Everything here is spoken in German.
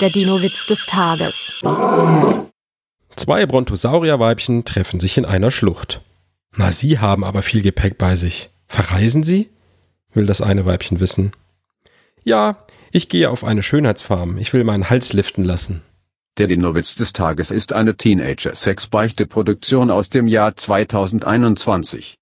Der Dino-Witz des Tages. Zwei Brontosaurierweibchen treffen sich in einer Schlucht. Na, Sie haben aber viel Gepäck bei sich. Verreisen Sie? will das eine Weibchen wissen. Ja, ich gehe auf eine Schönheitsfarm. Ich will meinen Hals liften lassen. Der Dinowitz des Tages ist eine Teenager-Sex-Beichte-Produktion aus dem Jahr 2021.